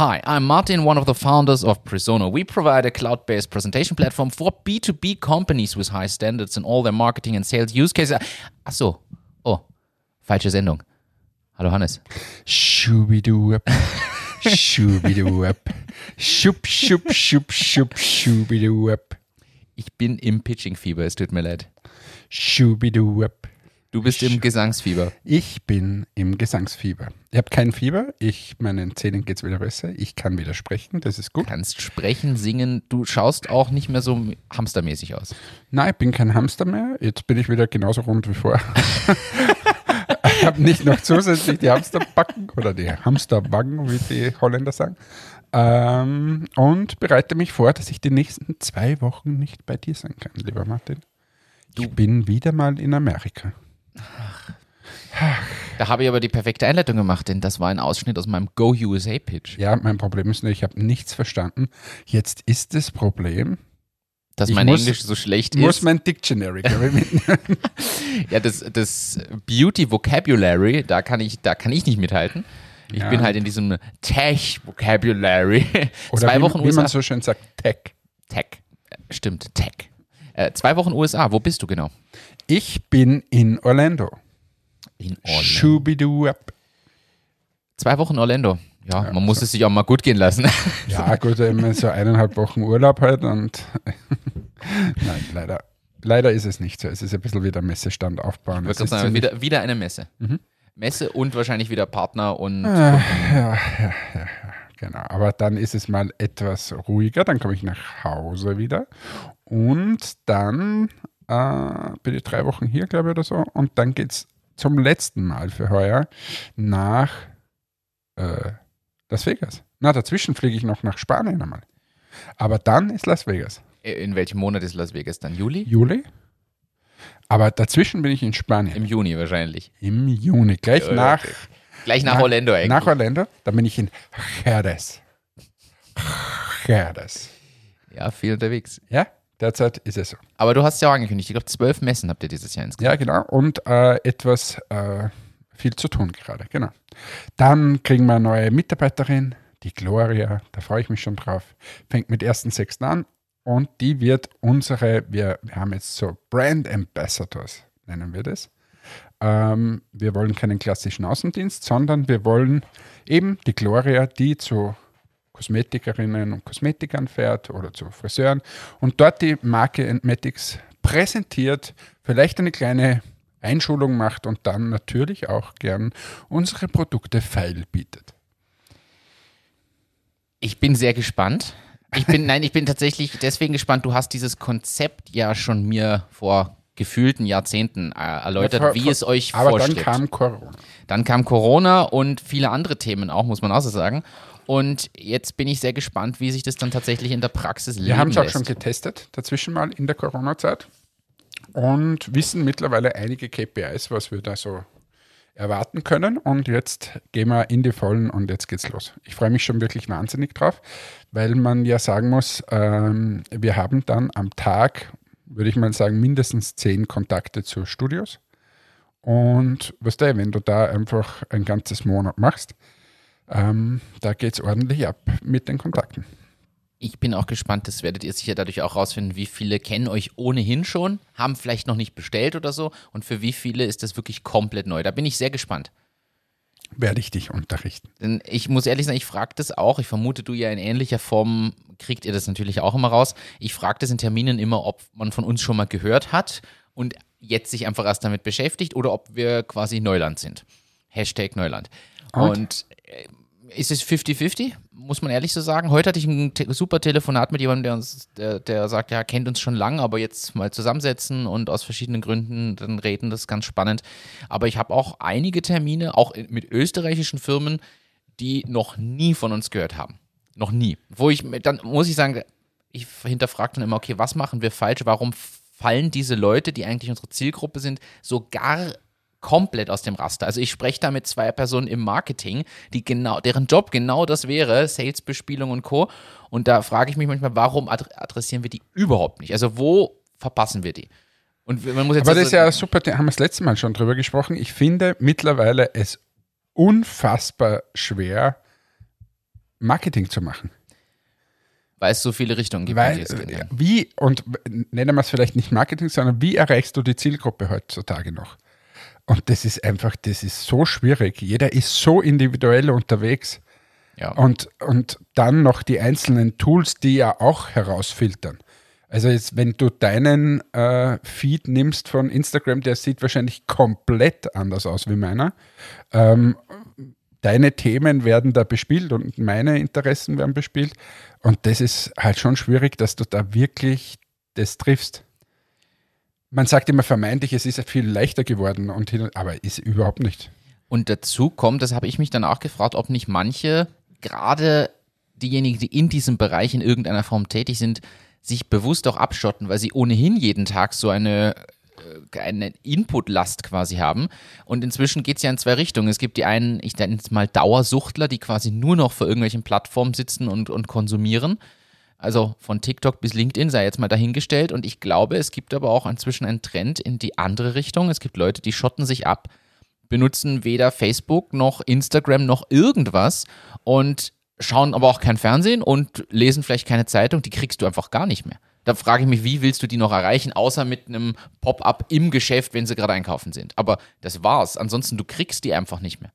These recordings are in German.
Hi, I'm Martin, one of the founders of Presona. We provide a cloud based presentation platform for B2B companies with high standards in all their marketing and sales use cases. Ach so. Oh, falsche Sendung. Hallo Hannes. Schubidu-up. Schubidu-up. Schub, schub, schub, schub, schubidu-up. Ich bin im Pitching-Fieber, es tut mir leid. Schubidu-up. Du bist im Gesangsfieber. Ich bin im Gesangsfieber. Ich habe kein Fieber. Ich, meinen Zähnen geht es wieder besser. Ich kann wieder sprechen. Das ist gut. Du kannst sprechen, singen. Du schaust auch nicht mehr so hamstermäßig aus. Nein, ich bin kein Hamster mehr. Jetzt bin ich wieder genauso rund wie vorher. ich habe nicht noch zusätzlich die Hamsterbacken oder die Hamsterbacken, wie die Holländer sagen. Ähm, und bereite mich vor, dass ich die nächsten zwei Wochen nicht bei dir sein kann, lieber Martin. Ich bin wieder mal in Amerika. Da habe ich aber die perfekte Einleitung gemacht, denn das war ein Ausschnitt aus meinem Go USA Pitch. Ja, mein Problem ist nur, ich habe nichts verstanden. Jetzt ist das Problem, Dass Ich mein muss- Englisch so schlecht ich muss ist. mein Dictionary mitnehmen. Ja, das, das Beauty Vocabulary, da kann ich, da kann ich nicht mithalten. Ich Ja. bin halt in diesem Tech Vocabulary. Oder zwei wie, Wochen wie USA. man so schön sagt, Tech. Tech. Äh, Stimmt, Tech. Äh, zwei Wochen USA. Wo bist du genau? Ich bin in Orlando. In Orlando. Schubidu-up. Zwei Wochen Orlando. Ja, man muss es sich auch mal gut gehen lassen. Ja, gut, immer so eineinhalb Wochen Urlaub halt und nein, leider. Leider ist es nicht so. Es ist ein bisschen wieder Messestand aufbauen. Ich sagen, ziemlich- wieder, wieder eine Messe. Messe und wahrscheinlich wieder Partner und Genau, aber dann ist es mal etwas ruhiger, dann komme ich nach Hause wieder und dann äh, bin ich drei Wochen hier, glaube ich, oder so und dann geht es zum letzten Mal für heuer nach äh, Las Vegas. Na, dazwischen fliege ich noch nach Spanien einmal. Aber dann ist Las Vegas. in welchem Monat ist Las Vegas dann? Juli? Juli. Aber dazwischen bin ich in Spanien. Im Juni wahrscheinlich. Im Juni, gleich Ja, nach, Gleich nach Nach- Orlando eigentlich. nach Orlando. Dann bin ich in Jerez. Jerez. ja, viel unterwegs. Ja, derzeit ist es so. Aber du hast ja auch angekündigt, ich glaube, zwölf Messen habt ihr dieses Jahr insgesamt. Ja, genau. Und äh, etwas äh, viel zu tun gerade, genau. Dann kriegen wir eine neue Mitarbeiterin, die Gloria. Da freue ich mich schon drauf. Fängt mit 1.6. an und die wird unsere, wir, wir haben jetzt so Brand Ambassadors, nennen wir das. Ähm, wir wollen keinen klassischen Außendienst, sondern wir wollen eben die Gloria, die zu Kosmetikerinnen und Kosmetikern fährt oder zu Friseuren und dort die Marke Entmatics präsentiert, vielleicht eine kleine Einschulung macht und dann natürlich auch gern unsere Produkte feil bietet. Ich bin sehr gespannt. Ich bin, nein, ich bin tatsächlich deswegen gespannt. Du hast dieses Konzept ja schon mir vor gefühlten Jahrzehnten äh, erläutert, Ja, vor- wie vor- es euch Aber vorstellt. dann kam Corona. Dann kam Corona und viele andere Themen auch, muss man auch so sagen. Und jetzt bin ich sehr gespannt, wie sich das dann tatsächlich in der Praxis leben Wir haben es auch lässt. schon getestet, dazwischen mal in der Corona-Zeit und wissen mittlerweile einige KPIs, was wir da so erwarten können. Und jetzt gehen wir in die Vollen und jetzt geht's los. Ich freue mich schon wirklich wahnsinnig drauf, weil man ja sagen muss, ähm, wir haben dann am Tag, würde ich mal sagen, mindestens zehn Kontakte zu Studios. Und was du, wenn du da einfach ein ganzes Monat machst, ähm, da geht's ordentlich ab mit den Kontakten. Ich bin auch gespannt, das werdet ihr sicher dadurch auch rausfinden, wie viele kennen euch ohnehin schon, haben vielleicht noch nicht bestellt oder so und für wie viele ist das wirklich komplett neu. Da bin ich sehr gespannt. Werde ich dich unterrichten. Denn ich muss ehrlich sagen, ich frage das auch. Ich vermute, du ja in ähnlicher Form kriegt ihr das natürlich auch immer raus. Ich frage das in Terminen immer, ob man von uns schon mal gehört hat und jetzt sich einfach erst damit beschäftigt oder ob wir quasi Neuland sind. Hashtag Neuland. Und? Und äh, ist es 50-50? Muss man ehrlich so sagen. Heute hatte ich ein te super Telefonat mit jemandem, der uns, der, der sagt, ja, kennt uns schon lange, aber jetzt mal zusammensetzen und aus verschiedenen Gründen dann reden, das ist ganz spannend. Aber ich habe auch einige Termine, auch mit österreichischen Firmen, die noch nie von uns gehört haben. Noch nie. Wo ich, dann muss ich sagen, ich hinterfrage dann immer, okay, was machen wir falsch? Warum fallen diese Leute, die eigentlich unsere Zielgruppe sind, so gar komplett aus dem Raster. Also ich spreche da mit zwei Personen im Marketing, die genau, deren Job genau das wäre, Salesbespielung und Co. Und da frage ich mich manchmal, warum adre- adressieren wir die überhaupt nicht? Also wo verpassen wir die? Und man muss jetzt Aber das ist ja super, da haben wir das letzte Mal schon drüber gesprochen. Ich finde mittlerweile es unfassbar schwer, Marketing zu machen. Weil es so viele Richtungen gibt. Weil, äh, wie, und nennen wir es vielleicht nicht Marketing, sondern wie erreichst du die Zielgruppe heutzutage noch? Und das ist einfach, das ist so schwierig. Jeder ist so individuell unterwegs. ja. Und, und dann noch die einzelnen Tools, die ja auch herausfiltern. Also jetzt, wenn du deinen äh, Feed nimmst von Instagram, der sieht wahrscheinlich komplett anders aus wie meiner. Ähm, deine Themen werden da bespielt und meine Interessen werden bespielt. Und das ist halt schon schwierig, dass du da wirklich das triffst. Man sagt immer vermeintlich, es ist viel leichter geworden, und hin, aber ist überhaupt nicht. Und dazu kommt, das habe ich mich dann auch gefragt, ob nicht manche, gerade diejenigen, die in diesem Bereich in irgendeiner Form tätig sind, sich bewusst auch abschotten, weil sie ohnehin jeden Tag so eine, äh, eine Inputlast quasi haben. Und inzwischen geht es ja in zwei Richtungen. Es gibt die einen, ich nenne es mal Dauersuchtler, die quasi nur noch vor irgendwelchen Plattformen sitzen und, und konsumieren. Also von TikTok bis LinkedIn sei jetzt mal dahingestellt. Und ich glaube, es gibt aber auch inzwischen einen Trend in die andere Richtung. Es gibt Leute, die schotten sich ab, benutzen weder Facebook noch Instagram noch irgendwas und schauen aber auch kein Fernsehen und lesen vielleicht keine Zeitung. Die kriegst du einfach gar nicht mehr. Da frage ich mich, wie willst du die noch erreichen, außer mit einem Pop-up im Geschäft, wenn sie gerade einkaufen sind. Aber das war's. Ansonsten, du kriegst die einfach nicht mehr.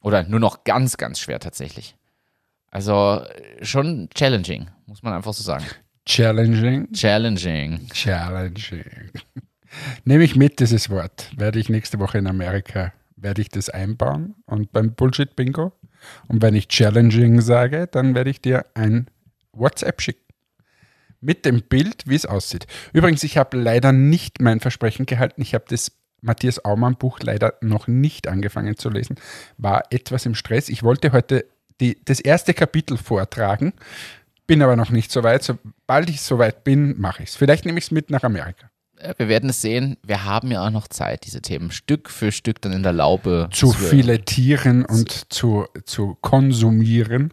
Oder nur noch ganz, ganz schwer tatsächlich. Also äh, schon challenging, muss man einfach so sagen. Challenging. Challenging. Challenging. Nehme ich mit, dieses Wort. Werde ich nächste Woche in Amerika, werde ich das einbauen und beim Bullshit-Bingo. Und wenn ich challenging sage, dann werde ich dir ein WhatsApp schicken. Mit dem Bild, wie es aussieht. Übrigens, ich habe leider nicht mein Versprechen gehalten. Ich habe das Matthias Aumann Buch leider noch nicht angefangen zu lesen. War etwas im Stress. Ich wollte heute die, das erste Kapitel vortragen, bin aber noch nicht so weit. Sobald ich so weit bin, mache ich es. Vielleicht nehme ich es mit nach Amerika. Äh, Wir werden es sehen. Wir haben ja auch noch Zeit, diese Themen Stück für Stück dann in der Laube Zu zu- filetieren und zu, zu konsumieren.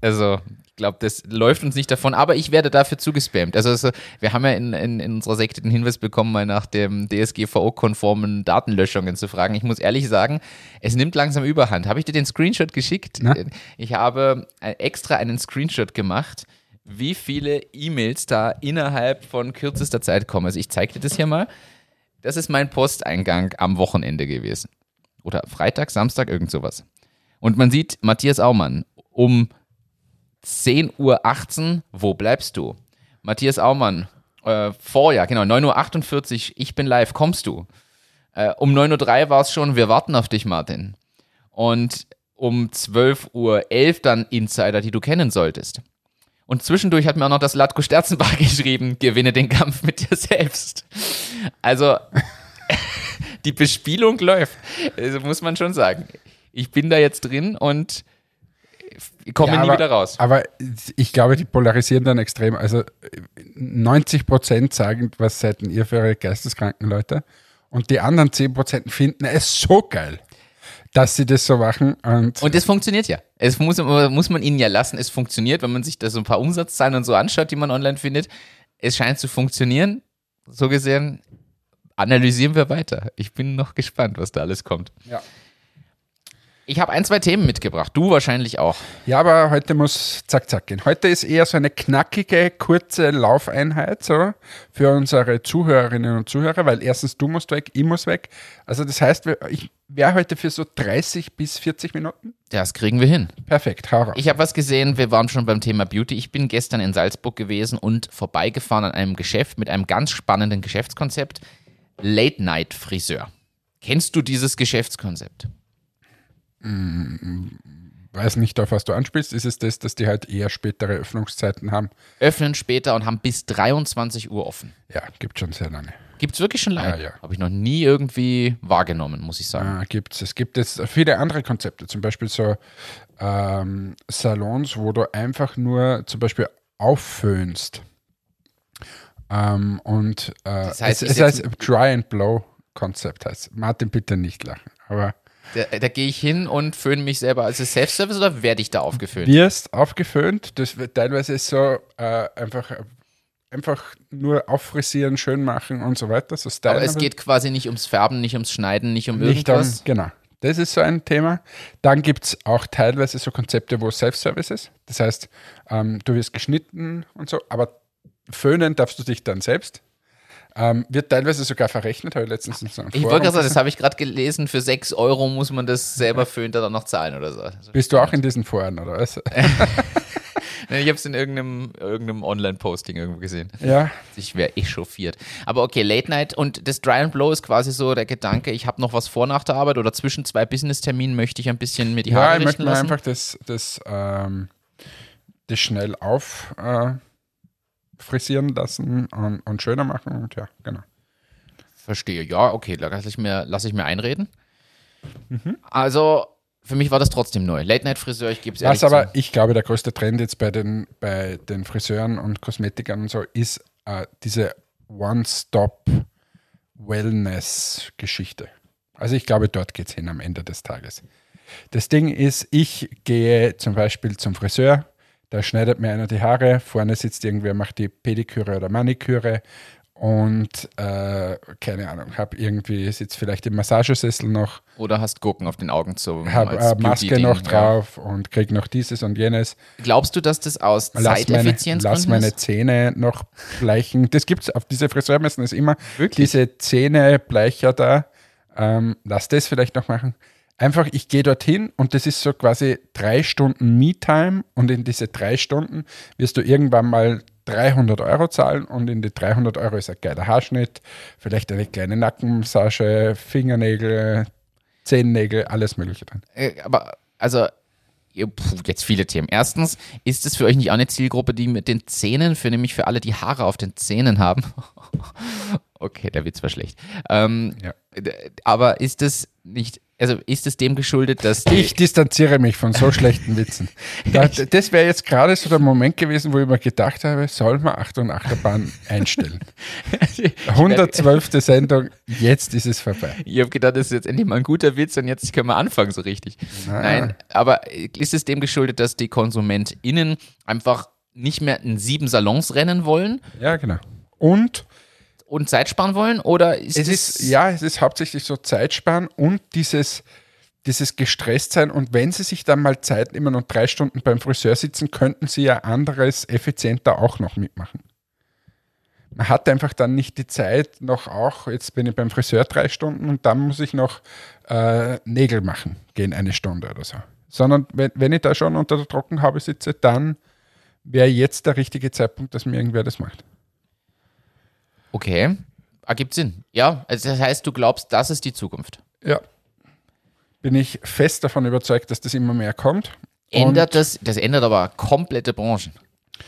Also, ich glaube, das läuft uns nicht davon, aber ich werde dafür zugespammt. Also, also wir haben ja in, in, in unserer Sekte den Hinweis bekommen, mal nach dem DSGVO-konformen Datenlöschungen zu fragen. Ich muss ehrlich sagen, es nimmt langsam Überhand. Habe ich dir den Screenshot geschickt? Na? Ich habe äh, extra einen Screenshot gemacht, wie viele E-Mails da innerhalb von kürzester Zeit kommen. Also, ich zeige dir das hier mal. Das ist mein Posteingang am Wochenende gewesen. Oder Freitag, Samstag, irgend sowas. Und man sieht Matthias Aumann um 10.18 Uhr, wo bleibst du? Matthias Aumann, äh, Vorjahr, genau, 9.48 Uhr, ich bin live, kommst du? Äh, um 9.03 Uhr war es schon, wir warten auf dich, Martin. Und um 12.11 Uhr dann Insider, die du kennen solltest. Und zwischendurch hat mir auch noch das Latko Sterzenbach geschrieben, gewinne den Kampf mit dir selbst. Also, die Bespielung läuft, also muss man schon sagen. Ich bin da jetzt drin und komme Ja, nie aber, wieder raus. Aber ich glaube, die polarisieren dann extrem. Also 90 Prozent sagen was seid denn ihr für eure geisteskranken Leute. Und die anderen 10 Prozent finden es so geil, dass sie das so machen. Und, Und es funktioniert ja. Es muss, muss man ihnen ja lassen, es funktioniert, wenn man sich da so ein paar Umsatzzahlen und so anschaut, die man online findet. Es scheint zu funktionieren. So gesehen analysieren wir weiter. Ich bin noch gespannt, was da alles kommt. ja. Ich habe ein, zwei Themen mitgebracht. Du wahrscheinlich auch. ja, aber heute muss zack, zack gehen. Heute ist eher so eine knackige, kurze Laufeinheit so für unsere Zuhörerinnen und Zuhörer, weil erstens du musst weg, ich muss weg. Also das heißt, ich wäre heute für so 30 bis 40 Minuten. Das kriegen wir hin. Perfekt, hau raus. Ich habe was gesehen, wir waren schon beim Thema Beauty. Ich bin gestern in Salzburg gewesen und vorbeigefahren an einem Geschäft mit einem ganz spannenden Geschäftskonzept. Late Night Friseur. Kennst du dieses Geschäftskonzept? Weiß nicht, auf was du anspielst. Ist es das, dass die halt eher spätere Öffnungszeiten haben? Öffnen später und haben bis 23 Uhr offen. Ja, gibt schon sehr lange. Gibt es wirklich schon lange? Ja, ja. Habe ich noch nie irgendwie wahrgenommen, muss ich sagen. Äh, gibt's. Es gibt jetzt viele andere Konzepte, zum Beispiel so ähm, Salons, wo du einfach nur zum Beispiel aufföhnst. Ähm, und äh, Das heißt, es, es heißt Dry and Blow Konzept heißt. Martin, bitte nicht lachen. Aber Da, da gehe ich hin und föhne mich selber. Also Self-Service oder werde ich da aufgeföhnt? wirst aufgeföhnt. Das wird teilweise ist so äh, einfach, einfach nur auffrisieren, schön machen und so weiter. So Style Aber es geht quasi nicht ums Färben, nicht ums Schneiden, nicht um nicht um, irgendwas. genau. Das ist so ein Thema. Dann gibt es auch teilweise so Konzepte, wo Self-Service ist. Das heißt, ähm, du wirst geschnitten und so, aber föhnen darfst du dich dann selbst. Ähm, wird teilweise sogar verrechnet, habe ich letztens in so einem Ich wollte gerade sagen, das habe ich gerade gelesen, für 6 Euro muss man das selber föhnt dann noch zahlen oder so. Also Bist du auch in diesen Foren, oder was? ich habe es in irgendeinem, irgendeinem Online-Posting irgendwo gesehen. Ja. Ich wäre echauffiert. Aber okay, Late Night und das Dry and Blow ist quasi so der Gedanke, ich habe noch was vor nach der Arbeit oder zwischen zwei Business-Terminen möchte ich ein bisschen mir die Haare Ja, ich möchte mir lassen. einfach das, das, ähm, das schnell auf äh, frisieren lassen und, und schöner machen und ja, genau. Verstehe. Ja, okay, da lasse ich mir, lass ich mir einreden. Mhm. Also, für mich war das trotzdem neu. Late Night Friseur, ich gebe es ehrlich Was aber zu. ich glaube, der größte Trend jetzt bei den, bei den Friseuren und Kosmetikern und so ist äh, diese One-Stop-Wellness-Geschichte. Also ich glaube, dort geht es hin am Ende des Tages. Das Ding ist, ich gehe zum Beispiel zum Friseur, da schneidet mir einer die Haare, vorne sitzt irgendwer, macht die Pediküre oder Maniküre und äh, keine Ahnung, habe irgendwie, sitzt vielleicht im Massagesessel noch Oder hast Gurken auf den Augen zu. habe äh, Maske noch ja. drauf und kriege noch dieses und jenes. Glaubst du, dass das aus Lass meine, Zeiteffizienzgründen lass meine? Zähne noch bleichen. Das gibt es auf diese Friseurmessen ist immer Wirklich? diese Zähnebleicher da. Ähm, lass das vielleicht noch machen. Einfach, ich gehe dorthin und das ist so quasi drei Stunden Me-Time und in diese drei Stunden wirst du irgendwann mal 300 Euro zahlen und in die 300 Euro ist ein geiler Haarschnitt, vielleicht eine kleine Nackenmassage, Fingernägel, Zehennägel, alles Mögliche drin. Äh, aber, also, jetzt viele Themen. Erstens, ist es für euch nicht auch eine Zielgruppe, die mit den Zähnen, für nämlich für alle, die Haare auf den Zähnen haben? okay, der Witz war schlecht. Ähm, Ja. Aber ist es nicht, also ist es dem geschuldet, dass die, Ich distanziere mich von so schlechten Witzen. Da, das wäre jetzt gerade so der Moment gewesen, wo ich mir gedacht habe, soll man Achtung Achterbahn einstellen. 112. Sendung, jetzt ist es vorbei. Ich habe gedacht, das ist jetzt endlich mal ein guter Witz und jetzt können wir anfangen so richtig. Na. Nein, aber ist es dem geschuldet, dass die KonsumentInnen einfach nicht mehr in sieben Salons rennen wollen Ja, genau. Und und Zeit sparen wollen? Oder ist es ist, ja, es ist hauptsächlich so Zeitsparen und dieses, dieses Gestresstsein. Und wenn Sie sich dann mal Zeit nehmen und drei Stunden beim Friseur sitzen, könnten Sie ja anderes effizienter auch noch mitmachen. Man hat einfach dann nicht die Zeit, noch auch, jetzt bin ich beim Friseur drei Stunden und dann muss ich noch äh, Nägel machen, gehen eine Stunde oder so. Sondern wenn, wenn ich da schon unter der Trockenhaube sitze, dann wäre jetzt der richtige Zeitpunkt, dass mir irgendwer das macht. Okay, ergibt Sinn. Ja, also das heißt, du glaubst, das ist die Zukunft. Ja. Bin ich fest davon überzeugt, dass das immer mehr kommt. Ändert das, das ändert aber komplette Branchen.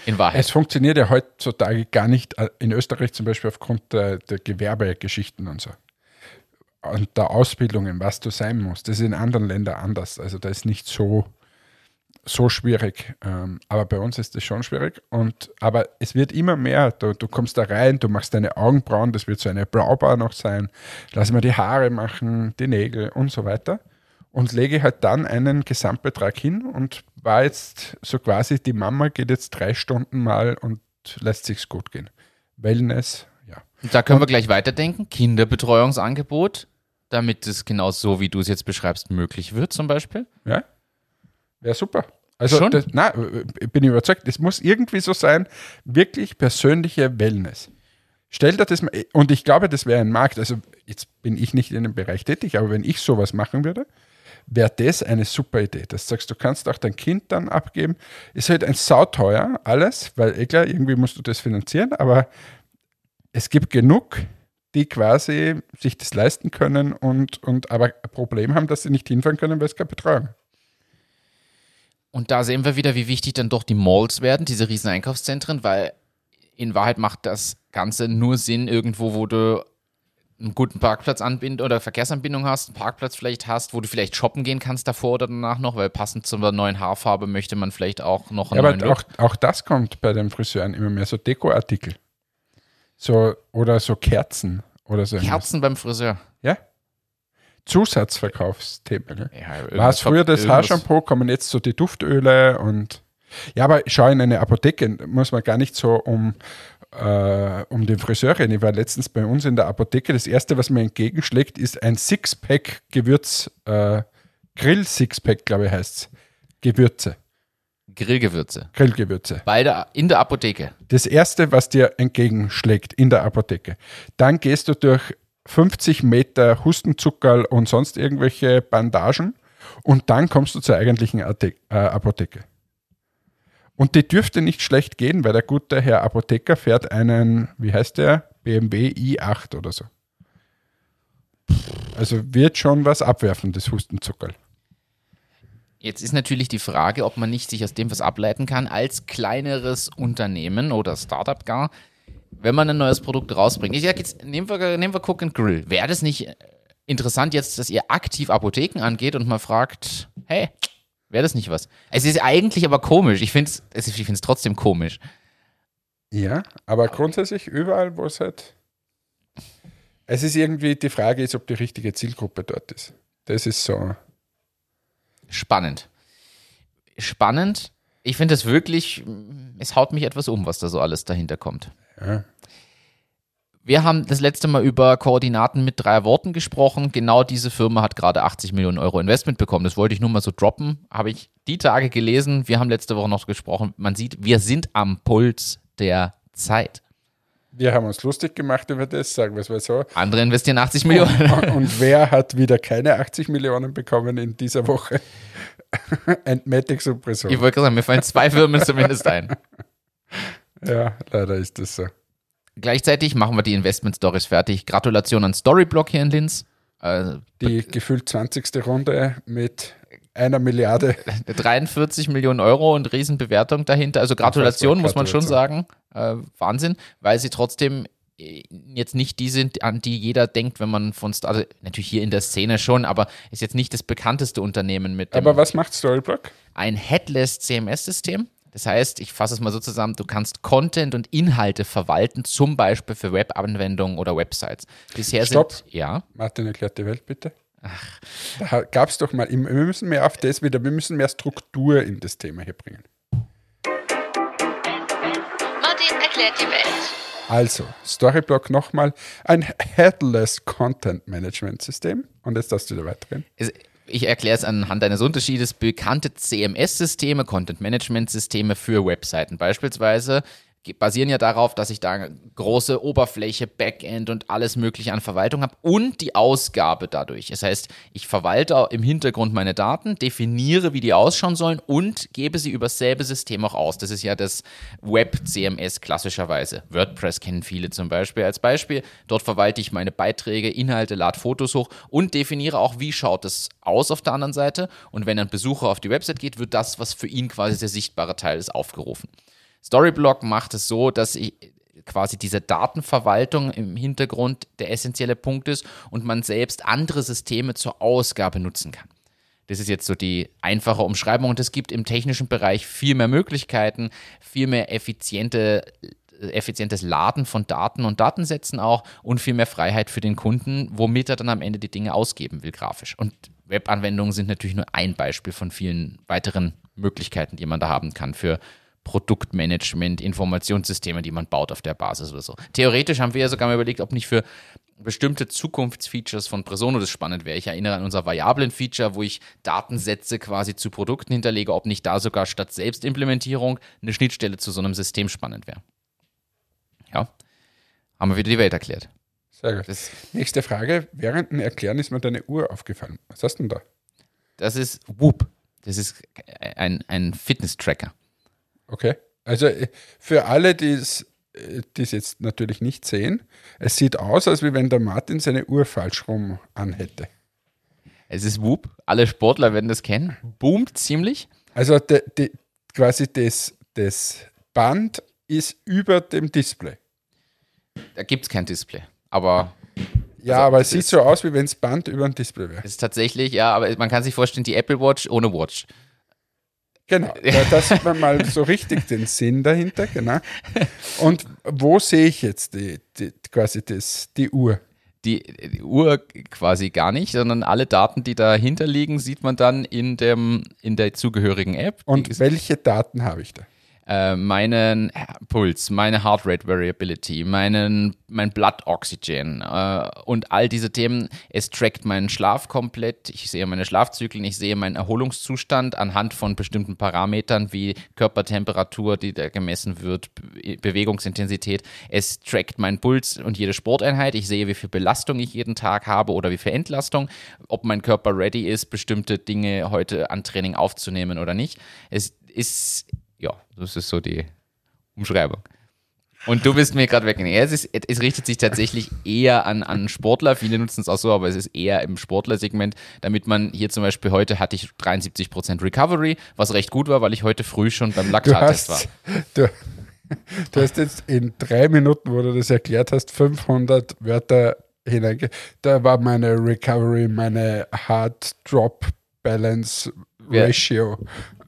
In Wahrheit. Es funktioniert ja heutzutage gar nicht, äh, in Österreich zum Beispiel aufgrund der, der Gewerbegeschichten und so. Und der Ausbildungen, was du sein musst. Das ist in anderen Ländern anders. Also da ist nicht so, so schwierig. Ähm, aber bei uns ist das schon schwierig. Und, aber es wird immer mehr. Du, du kommst da rein, du machst deine Augenbrauen, das wird so eine Braubar noch sein. Lass mal die Haare machen, die Nägel und so weiter. Und lege halt dann einen Gesamtbetrag hin und war jetzt so quasi, die Mama geht jetzt drei Stunden mal und lässt sich's gut gehen. Wellness, ja. Und da können wir gleich weiterdenken. Kinderbetreuungsangebot, damit es genau so, wie du es jetzt beschreibst, möglich wird, zum Beispiel. Ja, wäre super. Also, Schon? Das, na, ich bin überzeugt, es muss irgendwie so sein, wirklich persönliche Wellness. Stell dir das mal, und ich glaube, das wäre ein Markt, also jetzt bin ich nicht in dem Bereich tätig, aber wenn ich sowas machen würde, wäre das eine super Idee. Das sagst du, kannst auch dein Kind dann abgeben. Ist halt ein sauteuer alles, weil eh klar, irgendwie musst du das finanzieren, aber es gibt genug, die quasi sich das leisten können und, und aber ein Problem haben, dass sie nicht hinfahren können, weil es keine Betreuung Und da sehen wir wieder, wie wichtig dann doch die Malls werden, diese riesen Einkaufszentren, weil in Wahrheit macht das Ganze nur Sinn irgendwo, wo du einen guten Parkplatz anbind oder Verkehrsanbindung hast, einen Parkplatz vielleicht hast, wo du vielleicht shoppen gehen kannst davor oder danach noch, weil passend zur neuen Haarfarbe möchte man vielleicht auch noch einen Ja, neuen aber auch, auch das kommt bei den Friseuren immer mehr, so Dekoartikel. So, oder so Kerzen oder so. Kerzen beim Friseur. Ja. Zusatzverkaufsthemen. Ne? Ja, War es früher das Haarshampoo, kommen jetzt so die Duftöle und ja, aber schau in eine Apotheke, muss man gar nicht so um äh, um den Friseur reden. Ich war letztens bei uns in der Apotheke. Das erste, was mir entgegenschlägt, ist ein Sixpack Gewürz, äh, Grill-Sixpack, glaube ich, heißt es. Gewürze, Grillgewürze. Grillgewürze. Beide in der Apotheke. Das erste, was dir entgegenschlägt in der Apotheke. Dann gehst du durch 50 Meter Hustenzuckerl und sonst irgendwelche Bandagen und dann kommst du zur eigentlichen äh, Apotheke. Und die dürfte nicht schlecht gehen, weil der gute Herr Apotheker fährt einen, wie heißt der? BMW i8 oder so. Also wird schon was abwerfen, das Hustenzuckerl. Jetzt ist natürlich die Frage, ob man nicht sich aus dem was ableiten kann, als kleineres Unternehmen oder Startup gar, wenn man ein neues Produkt rausbringt. Ich sag jetzt, nehmen wir, nehmen wir Cook and Grill. Wäre das nicht interessant jetzt, dass ihr aktiv Apotheken angeht und mal fragt, hey, wäre das nicht was? Es ist eigentlich aber komisch. Ich finde es ich find's trotzdem komisch. Ja, aber grundsätzlich überall, wo es halt. Es ist irgendwie, die Frage ist, ob die richtige Zielgruppe dort ist. Das ist so. Spannend. Spannend. Ich finde es wirklich, es haut mich etwas um, was da so alles dahinter kommt. Ja. Wir haben das letzte Mal über Koordinaten mit drei Worten gesprochen. Genau diese Firma hat gerade 80 Millionen Euro Investment bekommen. Das wollte ich nur mal so droppen. Habe ich die Tage gelesen. Wir haben letzte Woche noch gesprochen. Man sieht, wir sind am Puls der Zeit. Wir haben uns lustig gemacht über das, sagen wir es mal so. Andere investieren 80 Millionen. Und, und wer hat wieder keine 80 Millionen bekommen in dieser Woche? Entmatic Suppressor. Ich wollte gerade sagen, mir fallen zwei Firmen zumindest ein. Ja, leider ist das so. Gleichzeitig machen wir die Investment Stories fertig. Gratulation an Storyblock hier in Linz. Äh, Die gefühlt 20. Runde mit einer Milliarde. 43 Millionen Euro und Riesenbewertung dahinter. Also Gratulation, muss man schon sagen. Äh, Wahnsinn, weil sie trotzdem äh, jetzt nicht die sind, an die jeder denkt, wenn man von Star also natürlich hier in der Szene schon, aber ist jetzt nicht das bekannteste Unternehmen mit Aber was macht Storyblock? ein Headless CMS-System. Das heißt, ich fasse es mal so zusammen, du kannst Content und Inhalte verwalten, zum Beispiel für Webanwendungen oder Websites. Bisher Stopp. sind, ja, Martin, erklärt die Welt bitte. Da gab es doch mal, wir müssen mehr auf das wieder, wir müssen mehr Struktur in das Thema hier bringen. Martin erklärt die Welt. Also, Storyblock nochmal, ein Headless Content Management System. Und jetzt darfst du wieder weitergehen. es- ich erkläre es anhand eines Unterschiedes. Bekannte CMS-Systeme, Content-Management-Systeme für Webseiten beispielsweise, basieren ja darauf, dass ich da große Oberfläche, Backend und alles mögliche an Verwaltung habe und die Ausgabe dadurch. Das heißt, ich verwalte im Hintergrund meine Daten, definiere, wie die ausschauen sollen und gebe sie über dasselbe System auch aus. Das ist ja das Web-CMS klassischerweise. WordPress kennen viele zum Beispiel als Beispiel. Dort verwalte ich meine Beiträge, Inhalte, lade Fotos hoch und definiere auch, wie schaut es aus auf der anderen Seite. Und wenn ein Besucher auf die Website geht, wird das, was für ihn quasi der sichtbare Teil ist, aufgerufen. Storyblock macht es so, dass ich quasi diese Datenverwaltung im Hintergrund der essentielle Punkt ist und man selbst andere Systeme zur Ausgabe nutzen kann. Das ist jetzt so die einfache Umschreibung und es gibt im technischen Bereich viel mehr Möglichkeiten, viel mehr effiziente, effizientes Laden von Daten und Datensätzen auch und viel mehr Freiheit für den Kunden, womit er dann am Ende die Dinge ausgeben will grafisch. Und Webanwendungen sind natürlich nur ein Beispiel von vielen weiteren Möglichkeiten, die man da haben kann für Produktmanagement, Informationssysteme, die man baut auf der Basis oder so. Theoretisch haben wir ja sogar mal überlegt, ob nicht für bestimmte Zukunftsfeatures von Presono das spannend wäre. Ich erinnere an unser Variablen-Feature, wo ich Datensätze quasi zu Produkten hinterlege, ob nicht da sogar statt Selbstimplementierung eine Schnittstelle zu so einem System spannend wäre. Ja, haben wir wieder die Welt erklärt. Sehr gut. Das, Nächste Frage. Während dem Erklären ist mir deine Uhr aufgefallen. Was hast du denn da? das ist Whoop. Das ist ein, ein Fitness-Tracker. Okay. Also äh, für alle, die es äh, es jetzt natürlich nicht sehen, es sieht aus, als wie wenn der Martin seine Uhr falsch rum anhätte. Es ist Whoop. Alle Sportler werden das kennen. Boomt ziemlich. Also de, de, quasi das, das Band ist über dem Display. Da gibt es kein Display. Aber Ja, Also, aber es es sieht so aus, wie wenn das Band über dem Display wäre. es ist tatsächlich, ja, aber man kann sich vorstellen, die Apple Watch ohne Watch. Genau, da, sieht man mal so richtig den Sinn dahinter, genau. Und wo sehe ich jetzt die, die, quasi das, die Uhr? Die, die Uhr quasi gar nicht, sondern alle Daten, die dahinter liegen, sieht man dann in, dem, in der zugehörigen App. Und welche Daten habe ich da? Äh, meinen Puls, meine Heart Rate Variability, meinen, mein Blood Oxygen äh, und all diese Themen. Es trackt meinen Schlaf komplett. Ich sehe meine Schlafzyklen, ich sehe meinen Erholungszustand anhand von bestimmten Parametern wie Körpertemperatur, die da gemessen wird, Be Bewegungsintensität. Es trackt meinen Puls und jede Sporteinheit. Ich sehe, wie viel Belastung ich jeden Tag habe oder wie viel Entlastung, ob mein Körper ready ist, bestimmte Dinge heute an Training aufzunehmen oder nicht. Es ist ja, das ist so die Umschreibung. Und du bist mir gerade weg. Es, ist, es richtet sich tatsächlich eher an, an Sportler. Viele nutzen es auch so, aber es ist eher im Sportlersegment, damit man hier zum Beispiel heute hatte ich 73% Recovery, was recht gut war, weil ich heute früh schon beim Laktattest war. Du, du hast jetzt in drei Minuten, wo du das erklärt hast, 500 Wörter hineinge... Da war meine Recovery, meine Hard Drop Balance Ratio.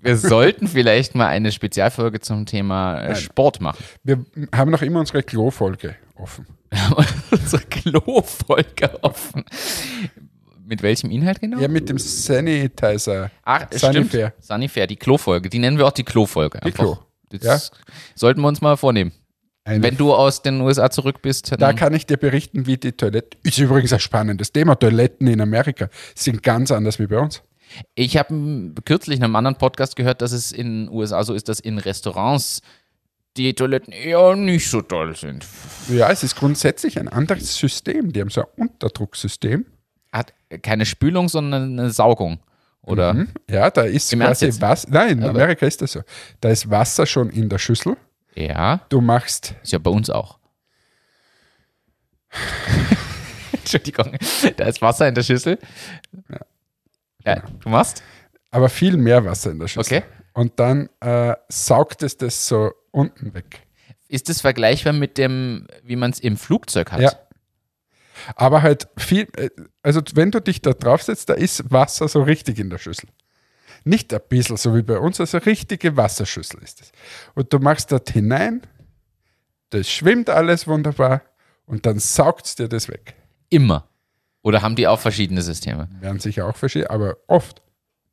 Wir sollten vielleicht mal eine Spezialfolge zum Thema äh, Sport machen. Wir haben noch immer unsere Klo-Folge offen. unsere Klo-Folge offen. Mit welchem Inhalt genau? Ja, mit dem Sanitizer. Ach, Sanifair. stimmt. Sanifair, die Klo-Folge. Die nennen wir auch die Klo-Folge. Die Klo. Das ja? sollten wir uns mal vornehmen. Eine Wenn du aus den USA zurück bist. Da kann ich dir berichten, wie die Toilette. Ist übrigens ein spannendes Thema. Toiletten in Amerika sind ganz anders wie bei uns. Ich habe kürzlich in einem anderen Podcast gehört, dass es in den USA so ist, dass in Restaurants die Toiletten eher nicht so toll sind. Ja, es ist grundsätzlich ein anderes System. Die haben so ein Unterdrucksystem. Hat keine Spülung, sondern eine Saugung. Oder? Mhm. Ja, da ist Im quasi Wasser. Nein, in Aber Amerika ist das so. Da ist Wasser schon in der Schüssel. Ja. Du machst. Ist ja bei uns auch. Entschuldigung. Da ist Wasser in der Schüssel. Ja. Ja, genau. du machst? Aber viel mehr Wasser in der Schüssel. Okay. Und dann äh, saugt es das so unten weg. Ist das vergleichbar mit dem, wie man es im Flugzeug hat? Ja. Aber halt viel, äh, also wenn du dich da drauf setzt, da ist Wasser so richtig in der Schüssel. Nicht ein bisschen, so wie bei uns, also richtige Wasserschüssel ist es. Und du machst dort hinein, das schwimmt alles wunderbar und dann saugt es dir das weg. Immer. Oder haben die auch verschiedene Systeme? Werden sicher auch verschiedene, aber oft.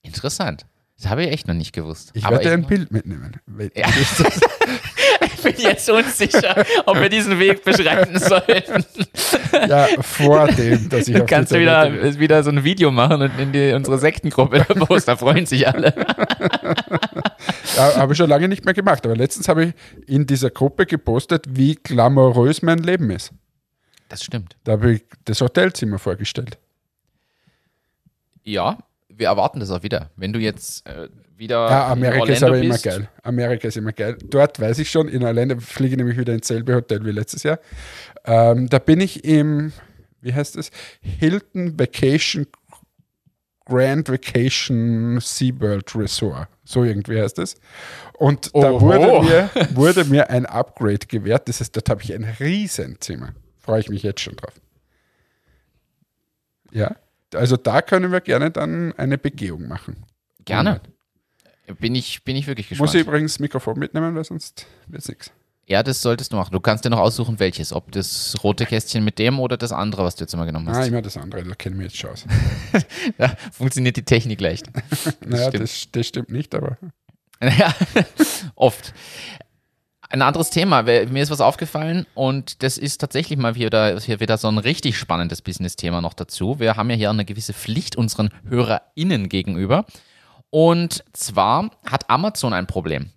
Interessant. Das habe ich echt noch nicht gewusst. Ich aber werde ich ein Bild mitnehmen. Ja. ich bin jetzt unsicher, ob wir diesen Weg beschreiten sollten. Ja, vor dem, dass ich auf Kannst du wieder, wieder so ein Video machen und in die, unsere Sektengruppe posten, da freuen sich alle. Ja, habe ich schon lange nicht mehr gemacht, aber letztens habe ich in dieser Gruppe gepostet, wie glamourös mein Leben ist. Das stimmt. Da habe ich das Hotelzimmer vorgestellt. Ja, wir erwarten das auch wieder. Wenn du jetzt äh, wieder. Ja, Amerika ist aber bist. immer geil. Amerika ist immer geil. Dort weiß ich schon, in Orlando fliege ich nämlich wieder ins selbe Hotel wie letztes Jahr. Ähm, da bin ich im, wie heißt es? Hilton Vacation Grand Vacation SeaWorld Resort. So irgendwie heißt es. Und da wurde mir, wurde mir ein Upgrade gewährt. Das heißt, dort habe ich ein Riesenzimmer. Freue ich mich jetzt schon drauf. Ja, also da können wir gerne dann eine Begehung machen. Gerne. Bin ich, bin ich wirklich gespannt. Muss ich übrigens das Mikrofon mitnehmen, weil sonst wird es nichts. Ja, das solltest du machen. Du kannst dir noch aussuchen, welches. Ob das rote Kästchen mit dem oder das andere, was du jetzt immer genommen hast. Ah, immer das andere, da kennen wir jetzt schon aus. da funktioniert die Technik leicht. naja, das, das stimmt nicht, aber. Ja, oft. Ein anderes Thema. Mir ist was aufgefallen und das ist tatsächlich mal wieder, hier wieder so ein richtig spannendes Business-Thema noch dazu. Wir haben ja hier eine gewisse Pflicht unseren HörerInnen gegenüber. Und zwar hat Amazon ein Problem.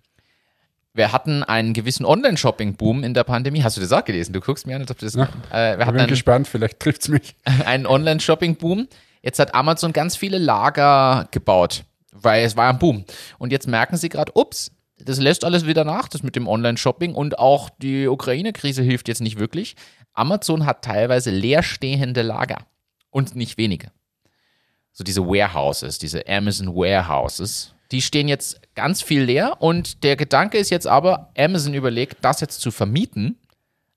Wir hatten einen gewissen Online-Shopping-Boom in der Pandemie. Hast du das auch gelesen? Du guckst mir an, als ob du das. Ja, äh, wir ich bin einen, gespannt, vielleicht trifft es mich. Einen Online-Shopping-Boom. Jetzt hat Amazon ganz viele Lager gebaut, weil es war ein Boom. Und jetzt merken sie gerade, ups, das lässt alles wieder nach, das mit dem Online-Shopping und auch die Ukraine-Krise hilft jetzt nicht wirklich. Amazon hat teilweise leerstehende Lager und nicht wenige. So diese Warehouses, diese Amazon Warehouses, die stehen jetzt ganz viel leer und der Gedanke ist jetzt aber, Amazon überlegt, das jetzt zu vermieten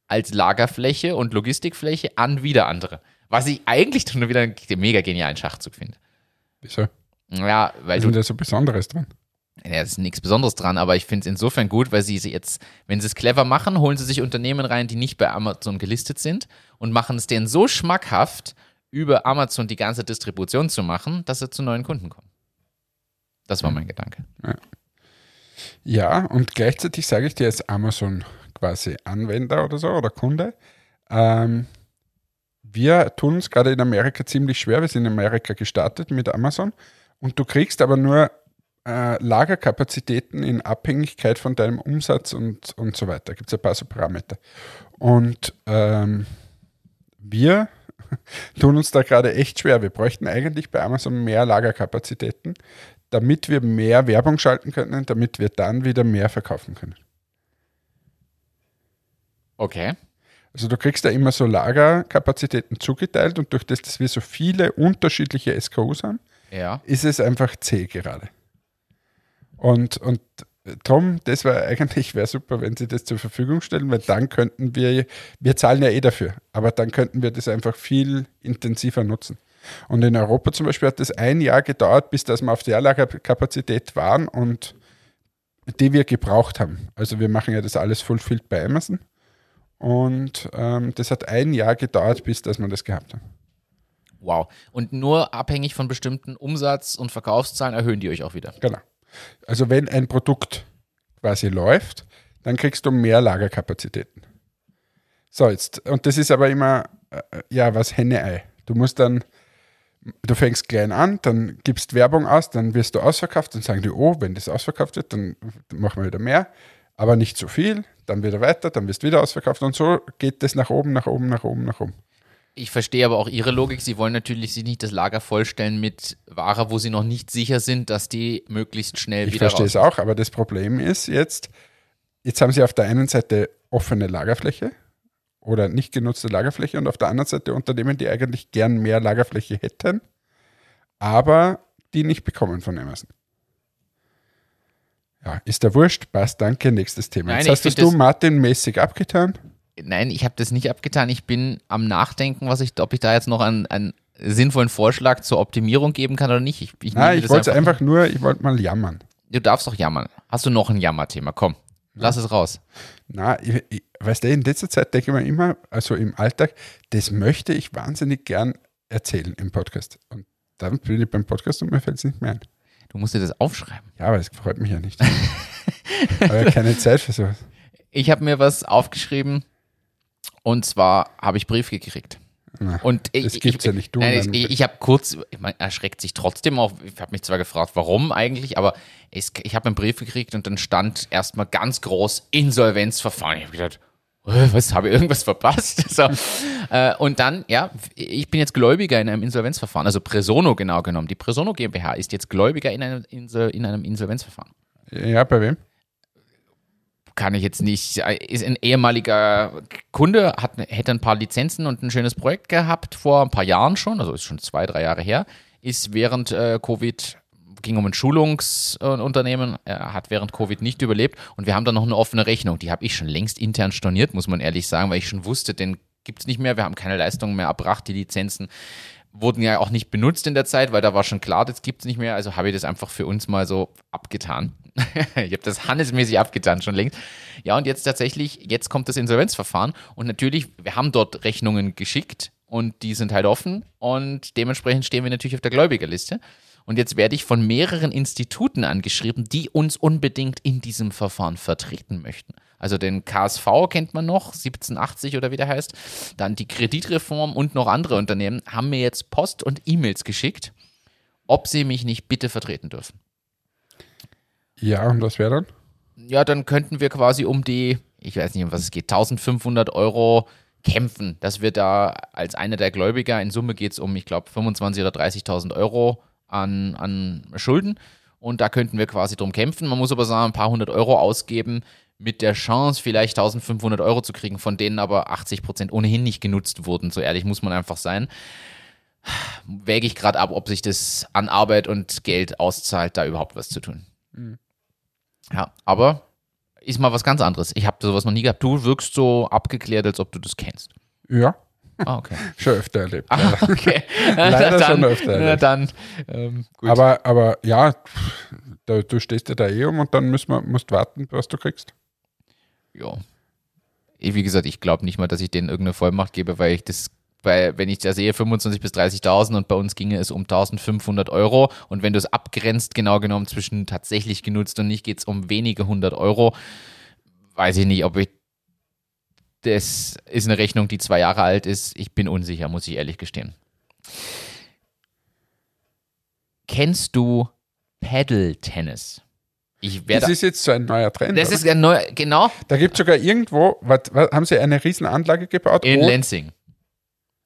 als Lagerfläche und Logistikfläche an wieder andere. Was ich eigentlich schon wieder einen mega genialen Schachzug finde. Wieso? Ja, weil ist denn da so Besonderes dran? Ja, ist nichts Besonderes dran, aber ich finde es insofern gut, weil sie jetzt, wenn sie es clever machen, holen sie sich Unternehmen rein, die nicht bei Amazon gelistet sind und machen es denen so schmackhaft, über Amazon die ganze Distribution zu machen, dass sie zu neuen Kunden kommen. Das war mein Gedanke. Ja. Ja, und gleichzeitig sage ich dir als Amazon quasi Anwender oder so oder Kunde, ähm, wir tun uns gerade in Amerika ziemlich schwer. Wir sind in Amerika gestartet mit Amazon und du kriegst aber nur äh, Lagerkapazitäten in Abhängigkeit von deinem Umsatz und, und so weiter. Da gibt es ein paar so Parameter. Und ähm, wir tun uns da gerade echt schwer. Wir bräuchten eigentlich bei Amazon mehr Lagerkapazitäten, damit wir mehr Werbung schalten können, damit wir dann wieder mehr verkaufen können. Okay. Also du kriegst da immer so Lagerkapazitäten zugeteilt und durch das, dass wir so viele unterschiedliche SKUs haben, Ja. ist es einfach zäh gerade. Und, und Tom, das war eigentlich, wäre super, wenn Sie das zur Verfügung stellen, weil dann könnten wir, wir zahlen ja eh dafür, aber dann könnten wir das einfach viel intensiver nutzen. Und in Europa zum Beispiel hat das ein Jahr gedauert, bis dass wir auf der Lagerkapazität waren und die wir gebraucht haben. Also wir machen ja das alles fulfilled bei Amazon. Und ähm, das hat ein Jahr gedauert, bis dass wir das gehabt haben. Wow. Und nur abhängig von bestimmten Umsatz- und Verkaufszahlen erhöhen die euch auch wieder. Genau. Also wenn ein Produkt quasi läuft, dann kriegst du mehr Lagerkapazitäten. So, jetzt, und das ist aber immer, äh, ja, was Henne-Ei. Du musst dann, du fängst klein an, dann gibst Werbung aus, dann wirst du ausverkauft, dann sagen die, oh, wenn das ausverkauft wird, dann machen wir wieder mehr, aber nicht zu viel, dann wieder weiter, dann wirst du wieder ausverkauft und so geht das nach oben, nach oben, nach oben, nach oben. Ich verstehe aber auch Ihre Logik. Sie wollen natürlich sich nicht das Lager vollstellen mit Ware, wo Sie noch nicht sicher sind, dass die möglichst schnell Ich wieder verstehe raus. es auch, aber das Problem ist jetzt, jetzt haben sie auf der einen Seite offene Lagerfläche oder nicht genutzte Lagerfläche und auf der anderen Seite Unternehmen, die eigentlich gern mehr Lagerfläche hätten, aber die nicht bekommen von Amazon. Ja, ist der Wurscht, passt, danke, nächstes Thema. Nein, Jetzt ich hast du Martin mäßig abgetan. Nein, ich habe das nicht abgetan. Ich bin am Nachdenken, was ich, ob ich da jetzt noch einen, einen sinnvollen Vorschlag zur Optimierung geben kann oder nicht. Ich, ich Nein, ich wollte einfach nur, ich wollte mal jammern. Du darfst doch jammern. Hast du noch ein Jammerthema? Komm, lass es raus. Na, ich, ich, weißt du, in letzter Zeit denke ich mir immer, also im Alltag, das möchte ich wahnsinnig gern erzählen im Podcast. Und dann bin ich beim Podcast und mir fällt es nicht mehr ein. Du musst dir das aufschreiben. Ja, aber das freut mich ja nicht. aber ja keine Zeit für sowas. Ich habe mir was aufgeschrieben und zwar habe ich Brief gekriegt. Na, Und ich, das gibt's ich, ja nicht. Du Nein, ich, ich habe kurz, mein, erschreckt sich trotzdem auch. Ich habe mich zwar gefragt, warum eigentlich, aber es, ich habe einen Brief gekriegt und dann stand erstmal ganz groß Insolvenzverfahren. Ich habe gedacht, äh, was habe ich irgendwas verpasst? So. äh, und dann, ja, ich bin jetzt Gläubiger in einem Insolvenzverfahren, also Presono genau genommen. Die Presono GmbH ist jetzt Gläubiger in einem, Insol, in einem Insolvenzverfahren. ja, bei wem? Kann ich jetzt nicht, ist ein ehemaliger Kunde, hat, hätte ein paar Lizenzen und ein schönes Projekt gehabt vor ein paar Jahren schon, also ist schon zwei, drei Jahre her, ist während äh, Covid, ging um ein Schulungsunternehmen, er hat während Covid nicht überlebt und wir haben dann noch eine offene Rechnung, die habe ich schon längst intern storniert, muss man ehrlich sagen, weil ich schon wusste, den gibt es nicht mehr, wir haben keine Leistungen mehr erbracht, die Lizenzen wurden ja auch nicht benutzt in der Zeit, weil da war schon klar, das gibt es nicht mehr. Also habe ich das einfach für uns mal so abgetan. ich habe das handelsmäßig abgetan schon längst. Ja, und jetzt tatsächlich, jetzt kommt das Insolvenzverfahren und natürlich, wir haben dort Rechnungen geschickt und die sind halt offen und dementsprechend stehen wir natürlich auf der Gläubigerliste. Und jetzt werde ich von mehreren Instituten angeschrieben, die uns unbedingt in diesem Verfahren vertreten möchten. Also den KSV kennt man noch, 1780 oder wie der heißt. Dann die Kreditreform und noch andere Unternehmen haben mir jetzt Post und E-Mails geschickt, ob sie mich nicht bitte vertreten dürfen. Ja, und was wäre dann? Ja, dann könnten wir quasi um die, ich weiß nicht, um was es geht, 1500 Euro kämpfen, dass wir da als einer der Gläubiger, in Summe geht es um, ich glaube, 25.000 oder 30.000 Euro an, an Schulden. Und da könnten wir quasi drum kämpfen. Man muss aber sagen, ein paar hundert Euro ausgeben, mit der Chance, vielleicht 1500 Euro zu kriegen, von denen aber 80 Prozent ohnehin nicht genutzt wurden. So ehrlich muss man einfach sein. Wäge ich gerade ab, ob sich das an Arbeit und Geld auszahlt, da überhaupt was zu tun. Ja, aber ist mal was ganz anderes. Ich habe sowas noch nie gehabt. Du wirkst so abgeklärt, als ob du das kennst. Ja, Ah, okay. schon öfter erlebt. Ah, okay. Leider dann, schon öfter erlebt. dann ähm, gut. Aber, aber ja, da, du stehst ja da eh um und dann müssen wir, musst warten, was du kriegst. ja. Wie gesagt, ich glaube nicht mal, dass ich denen irgendeine Vollmacht gebe, weil ich das bei, wenn ich da sehe, 25.000 bis 30.000 und bei uns ginge es um 1.500 Euro. Und wenn du es abgrenzt, genau genommen zwischen tatsächlich genutzt und nicht, geht es um wenige hundert Euro. Weiß ich nicht, ob ich. Das ist eine Rechnung, die zwei Jahre alt ist. Ich bin unsicher, muss ich ehrlich gestehen. Kennst du Paddle-Tennis? Ich werde. Das ist jetzt so ein neuer Trend. Das oder? ist ein neuer, genau, da gibt es sogar irgendwo, was, was, haben sie eine Riesenanlage gebaut? in Lansing.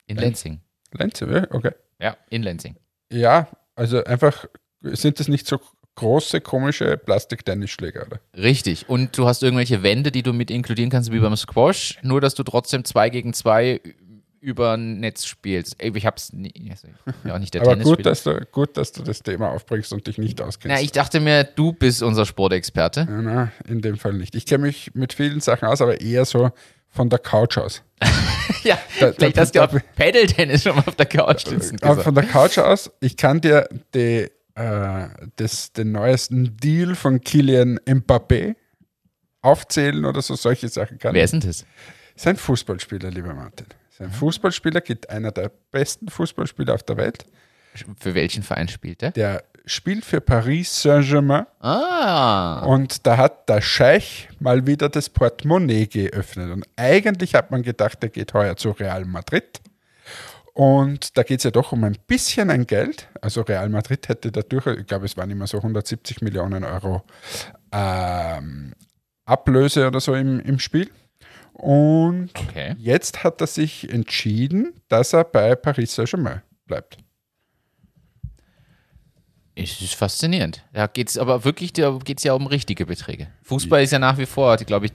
In Lansing. Ja, okay. Ja, in Lansing. Ja, also einfach, sind das nicht so große, komische Plastiktennisschläger, oder? Richtig. Und du hast irgendwelche Wände, die du mit inkludieren kannst, wie beim Squash, nur dass du trotzdem zwei gegen zwei über ein Netz spielst. Ich hab's nie, also ich bin auch nicht der Aber gut dass, du, gut, dass du das Thema aufbringst und dich nicht auskennst. Na, ich dachte mir, du bist unser Sportexperte. Ja, na, in dem Fall nicht. Ich kenne mich mit vielen Sachen aus, aber eher so von der Couch aus. Ja, Da- vielleicht da- hast du auch Paddle-Tennis schon mal auf der Couch sitzen Aber gesagt. von der Couch aus, ich kann dir die, äh, das, den neuesten Deal von Kilian Mbappé aufzählen oder so, solche Sachen kann Wer ist denn das? Ist ein Fußballspieler, lieber Martin. Ist ein Fußballspieler, gibt einer der besten Fußballspieler auf der Welt. Für welchen Verein spielt der? Der spielt für Paris Saint-Germain Ah, und da hat der Scheich mal wieder das Portemonnaie geöffnet. Und eigentlich hat man gedacht, der geht heuer zu Real Madrid. Und da geht es ja doch um ein bisschen ein Geld. Also Real Madrid hätte dadurch, ich glaube, es waren immer so 170 Millionen Euro ähm, Ablöse oder so im, im Spiel. Und okay. jetzt hat er sich entschieden, dass er bei Paris Saint-Germain bleibt. Es ist faszinierend. Da geht es aber wirklich, da geht es ja um richtige Beträge. Fußball ist ja nach wie vor, glaube ich,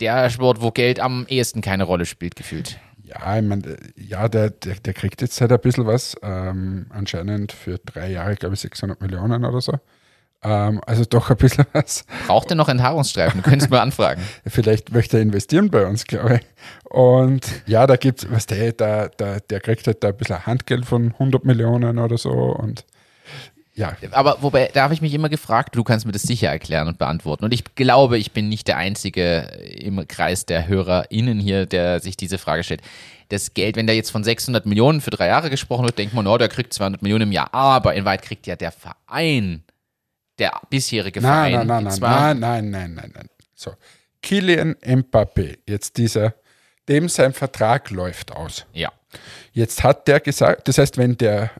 der Sport, wo Geld am ehesten keine Rolle spielt, gefühlt. Ja, ich meine, ja, der, der, der kriegt jetzt halt ein bisschen was. Ähm, anscheinend für drei Jahre, glaube ich, 600 Millionen oder so. Ähm, also doch ein bisschen was. Braucht er noch Enthaarungsstreifen? Du könntest mal anfragen. Vielleicht möchte er investieren bei uns, glaube ich. Und ja, da gibt es, was der, da, da, der kriegt halt da ein bisschen Handgeld von 100 Millionen oder so. Und ja, Aber wobei, da habe ich mich immer gefragt, du kannst mir das sicher erklären und beantworten. Und ich glaube, ich bin nicht der Einzige im Kreis der HörerInnen hier, der sich diese Frage stellt. Das Geld, wenn da jetzt von 600 Millionen für drei Jahre gesprochen wird, denkt man, oh, der kriegt 200 Millionen im Jahr. Aber in Wahrheit kriegt ja der Verein, der bisherige nein, Verein, nein, nein, zwar nein, nein, nein, nein, nein. So, Kilian Mbappé, jetzt dieser, dem sein Vertrag läuft aus. Ja. Jetzt hat der gesagt, das heißt, wenn der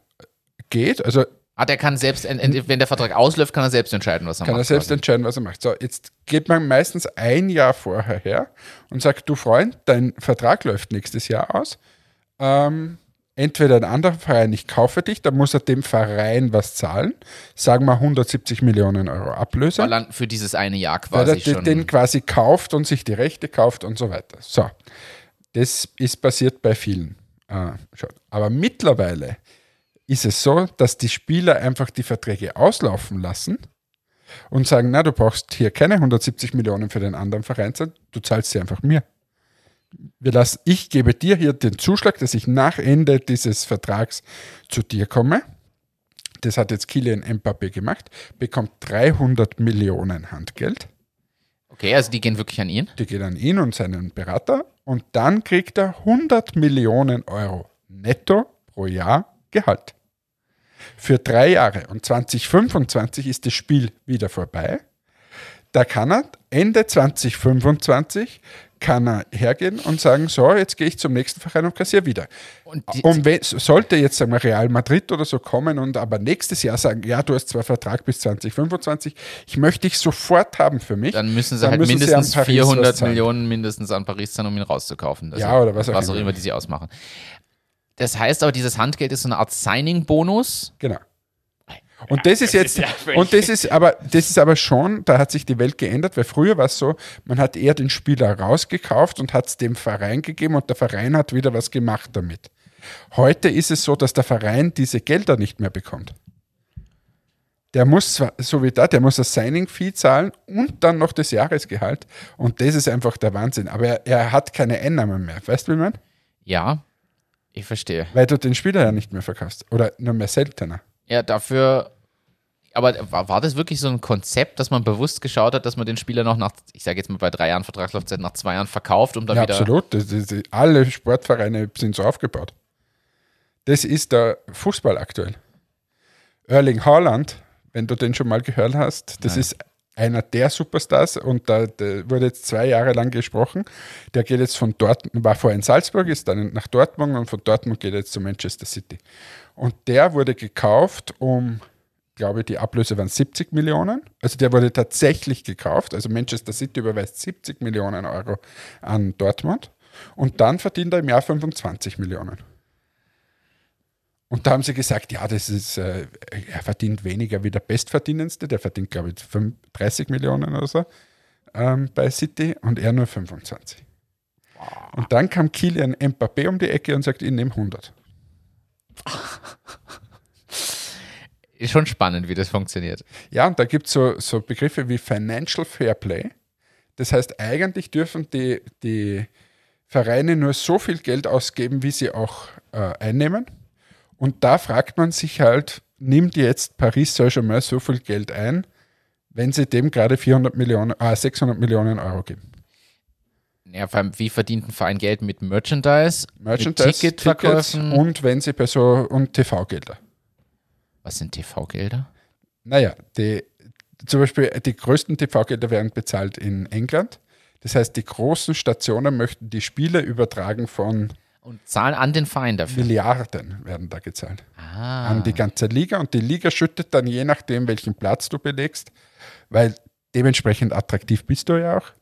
geht, also Ah, der kann selbst, wenn der Vertrag ausläuft, kann er selbst entscheiden, was er kann er macht. selbst quasi. entscheiden, was er macht. So, jetzt geht man meistens ein Jahr vorher her und sagt, du Freund, dein Vertrag läuft nächstes Jahr aus. Ähm, entweder ein anderer Verein, ich kaufe dich, dann muss er dem Verein was zahlen. Sagen wir 170 Millionen Euro Ablöse. Weil er für dieses eine Jahr weil quasi er den, schon. den quasi kauft und sich die Rechte kauft und so weiter. So, das ist passiert bei vielen. Äh, schon. Aber mittlerweile ist es so, dass die Spieler einfach die Verträge auslaufen lassen und sagen, na, du brauchst hier keine 170 Millionen für den anderen Verein, du zahlst sie einfach mir. Wir lassen, ich gebe dir hier den Zuschlag, dass ich nach Ende dieses Vertrags zu dir komme. Das hat jetzt Kilian Mbappé gemacht, bekommt 300 Millionen Handgeld. okay, also die gehen wirklich an ihn. Die geht an ihn und seinen Berater und dann kriegt er 100 Millionen Euro netto pro Jahr Gehalt. Für drei Jahre. Und 2025 ist das Spiel wieder vorbei. Da kann er Ende 2025 kann er hergehen und sagen, so, jetzt gehe ich zum nächsten Verein und kassiere wieder. Und Und wenn, sollte jetzt sagen wir Real Madrid oder so kommen und aber nächstes Jahr sagen, ja, du hast zwar Vertrag bis 2025, ich möchte dich sofort haben für mich. dann müssen sie dann halt müssen sie mindestens was 400 zahlen. Millionen mindestens an Paris zahlen, um ihn rauszukaufen. Also, Ja, oder was auch was auch immer die sie ausmachen. Das heißt aber, dieses Handgeld ist so eine Art Signing-Bonus. Genau. Und das ist jetzt, ist ja völlig- und das ist aber, das ist aber schon, da hat sich die Welt geändert, weil früher war es so, man hat eher den Spieler rausgekauft und hat es dem Verein gegeben und der Verein hat wieder was gemacht damit. Heute ist es so, dass der Verein diese Gelder nicht mehr bekommt. Der muss zwar, so wie da, der muss das Signing-Fee zahlen und dann noch das Jahresgehalt. Und das ist einfach der Wahnsinn. Aber er, er hat keine Einnahmen mehr. Weißt du, wie man? Ja, ich verstehe. Weil du den Spieler ja nicht mehr verkaufst. Oder nur mehr seltener. Ja, dafür. Aber war, das wirklich so ein Konzept, dass man bewusst geschaut hat, dass man den Spieler noch nach, ich sage jetzt mal bei drei Jahren Vertragslaufzeit, nach zwei Jahren verkauft, um dann Ja, wieder. absolut. Das, das, alle Sportvereine sind so aufgebaut. Das ist der Fußball aktuell. Erling Haaland, wenn du den schon mal gehört hast, das Nein. ist einer der Superstars und da, wurde jetzt zwei Jahre lang gesprochen. Der geht jetzt von Dortmund, war vorher in Salzburg, ist dann nach Dortmund und von Dortmund geht er jetzt zu Manchester City. Und der wurde gekauft um, glaube ich, die Ablöse waren 70 Millionen. Also der wurde tatsächlich gekauft. Also Manchester City überweist 70 Millionen Euro an Dortmund. Und dann verdient er im Jahr 25 Millionen. Und da haben sie gesagt, ja, das ist, äh, er verdient weniger wie der Bestverdienendste, der verdient, glaube ich, 5 30 Millionen oder so ähm, bei City und er nur 25. Und dann kam Kilian Mbappé um die Ecke und sagt, ich nehme 100. Ist schon spannend, wie das funktioniert. Ja, und da gibt es so, so Begriffe wie Financial Fair Play. Das heißt, eigentlich dürfen die, die Vereine nur so viel Geld ausgeben, wie sie auch äh, einnehmen. Und da fragt man sich halt, nimmt jetzt Paris Saint-Germain so viel Geld ein, wenn sie dem gerade 400 Millionen, äh, 600 Millionen Euro geben? Ja, vor allem, wie verdient ein Verein Geld mit Merchandise, Merchandise, mit Ticketverkäufen? und wenn sie bei so und TV-Gelder. Was sind TV-Gelder? Naja, die, zum Beispiel die größten TV-Gelder werden bezahlt in England. Das heißt, die großen Stationen möchten die Spiele übertragen von Und zahlen an den Verein dafür. Milliarden werden da gezahlt. Ah. An die ganze Liga und die Liga schüttet dann je nachdem, welchen Platz du belegst, weil dementsprechend attraktiv bist du ja auch,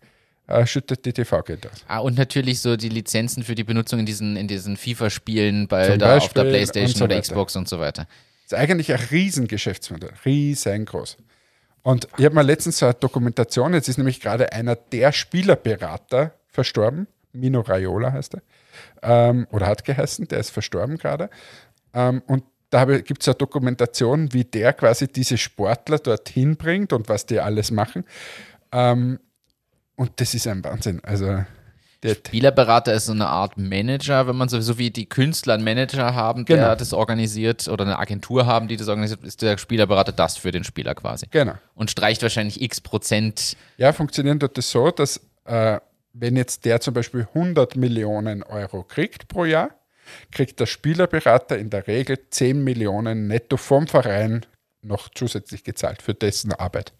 äh, schüttet die TV-Gelder aus. Ah, und natürlich so die Lizenzen für die Benutzung in diesen, in diesen FIFA-Spielen bei da auf der Playstation so oder. Xbox und so weiter. Das ist eigentlich ein Riesengeschäftsmodell, riesengroß. Und ich habe mal letztens so eine Dokumentation, jetzt ist nämlich gerade einer der Spielerberater verstorben, Mino Raiola heißt er, ähm, oder hat geheißen, der ist verstorben gerade. Ähm, und da gibt es eine Dokumentation, wie der quasi diese Sportler dorthin bringt und was die alles machen. Ähm, und das ist ein Wahnsinn. Also, der, Spielerberater ist so eine Art Manager, wenn man so, so wie die Künstler einen Manager haben, der Genau. das organisiert oder eine Agentur haben, die das organisiert, ist der Spielerberater das für den Spieler quasi. genau. Und streicht wahrscheinlich x Prozent. Ja, funktioniert dort das so, dass äh, wenn jetzt der zum Beispiel 100 Millionen Euro kriegt pro Jahr, kriegt der Spielerberater in der Regel 10 Millionen netto vom Verein noch zusätzlich gezahlt für dessen Arbeit.